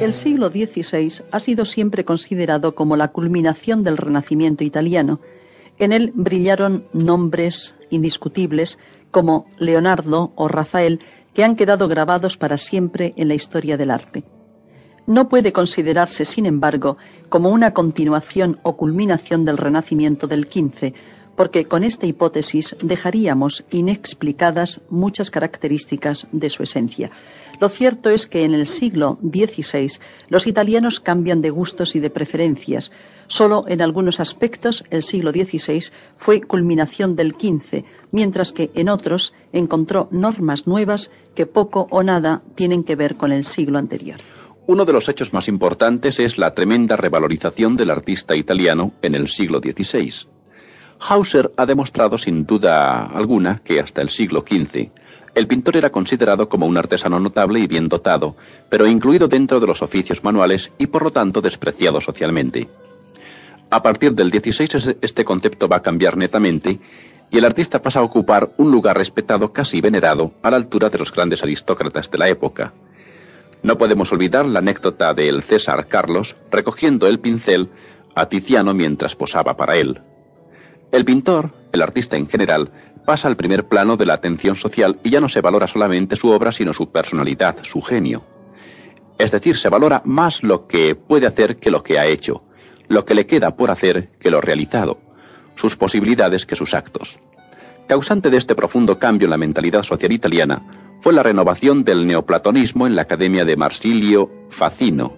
El siglo XVI ha sido siempre considerado como la culminación del Renacimiento italiano. En él brillaron nombres indiscutibles como Leonardo o Rafael que han quedado grabados para siempre en la historia del arte. No puede considerarse, sin embargo, como una continuación o culminación del Renacimiento del XV, porque con esta hipótesis dejaríamos inexplicadas muchas características de su esencia. Lo cierto es que en el siglo XVI los italianos cambian de gustos y de preferencias. Solo en algunos aspectos el siglo XVI fue culminación del XV, mientras que en otros encontró normas nuevas que poco o nada tienen que ver con el siglo anterior. Uno de los hechos más importantes es la tremenda revalorización del artista italiano en el siglo XVI. Hauser ha demostrado sin duda alguna que hasta el siglo XV el pintor era considerado como un artesano notable y bien dotado, pero incluido dentro de los oficios manuales y por lo tanto despreciado socialmente. A partir del XVI este concepto va a cambiar netamente y el artista pasa a ocupar un lugar respetado casi venerado a la altura de los grandes aristócratas de la época. No podemos olvidar la anécdota del César Carlos recogiendo el pincel a Tiziano mientras posaba para él. El pintor, el artista en general, pasa al primer plano de la atención social y ya no se valora solamente su obra, sino su personalidad, su genio. Es decir, se valora más lo que puede hacer que lo que ha hecho, lo que le queda por hacer que lo realizado, sus posibilidades que sus actos. Causante de este profundo cambio en la mentalidad social italiana fue la renovación del neoplatonismo en la Academia de Marsilio Facino.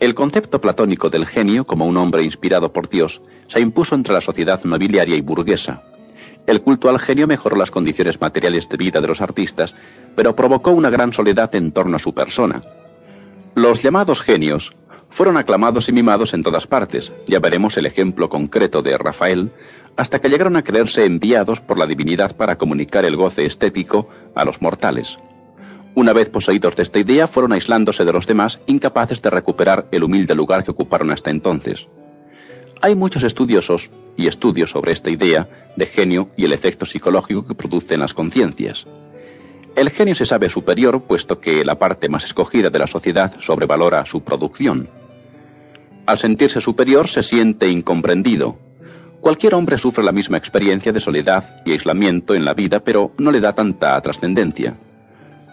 El concepto platónico del genio como un hombre inspirado por Dios se impuso entre la sociedad nobiliaria y burguesa. El culto al genio mejoró las condiciones materiales de vida de los artistas, pero provocó una gran soledad en torno a su persona. Los llamados genios fueron aclamados y mimados en todas partes, ya veremos el ejemplo concreto de Rafael, hasta que llegaron a creerse enviados por la divinidad para comunicar el goce estético a los mortales. Una vez poseídos de esta idea, fueron aislándose de los demás, incapaces de recuperar el humilde lugar que ocuparon hasta entonces. Hay muchos estudiosos y estudios sobre esta idea de genio y el efecto psicológico que produce en las conciencias. El genio se sabe superior puesto que la parte más escogida de la sociedad sobrevalora su producción. Al sentirse superior se siente incomprendido. Cualquier hombre sufre la misma experiencia de soledad y aislamiento en la vida, pero no le da tanta trascendencia.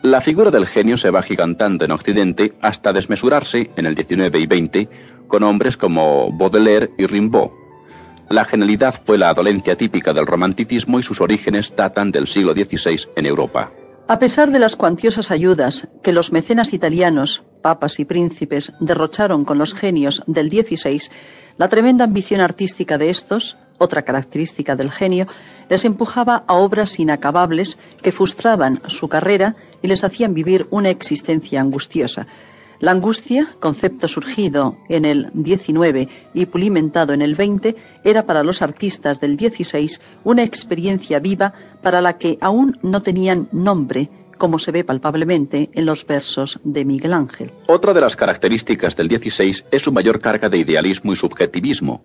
La figura del genio se va gigantando en Occidente hasta desmesurarse en el 19 y 20 con hombres como Baudelaire y Rimbaud. La genialidad fue la dolencia típica del romanticismo y sus orígenes datan del siglo XVI en Europa. A pesar de las cuantiosas ayudas que los mecenas italianos, papas y príncipes, derrocharon con los genios del XVI, la tremenda ambición artística de estos, otra característica del genio, les empujaba a obras inacabables que frustraban su carrera y les hacían vivir una existencia angustiosa. La angustia, concepto surgido en el XIX y pulimentado en el XX, era para los artistas del XVI una experiencia viva para la que aún no tenían nombre, como se ve palpablemente en los versos de Miguel Ángel. Otra de las características del XVI es su mayor carga de idealismo y subjetivismo.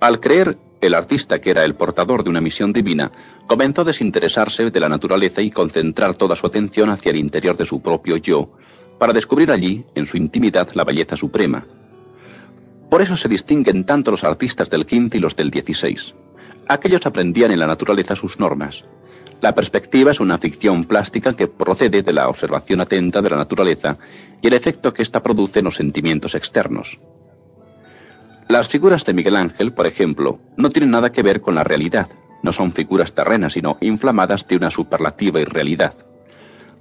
Al creer el artista que era el portador de una misión divina, comenzó a desinteresarse de la naturaleza y concentrar toda su atención hacia el interior de su propio yo, para descubrir allí, en su intimidad, la belleza suprema. Por eso se distinguen tanto los artistas del XV y los del XVI. Aquellos aprendían en la naturaleza sus normas. La perspectiva es una ficción plástica que procede de la observación atenta de la naturaleza y el efecto que ésta produce en los sentimientos externos. Las figuras de Miguel Ángel, por ejemplo, no tienen nada que ver con la realidad, no son figuras terrenas, sino inflamadas de una superlativa irrealidad.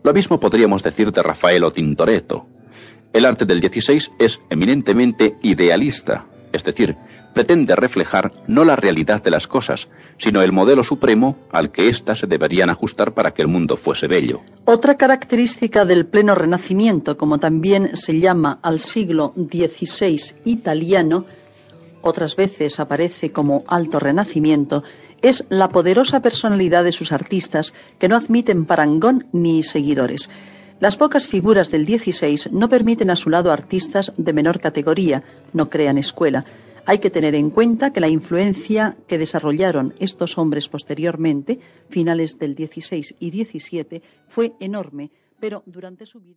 Lo mismo podríamos decir de Rafael Tintoretto. El arte del XVI es eminentemente idealista, es decir, pretende reflejar no la realidad de las cosas, sino el modelo supremo al que éstas se deberían ajustar para que el mundo fuese bello. Otra característica del pleno renacimiento, como también se llama al siglo XVI italiano, otras veces aparece como alto renacimiento, es la poderosa personalidad de sus artistas que no admiten parangón ni seguidores. Las pocas figuras del XVI no permiten a su lado artistas de menor categoría, no crean escuela. Hay que tener en cuenta que la influencia que desarrollaron estos hombres posteriormente, finales del XVI y XVII, fue enorme, pero durante su vida.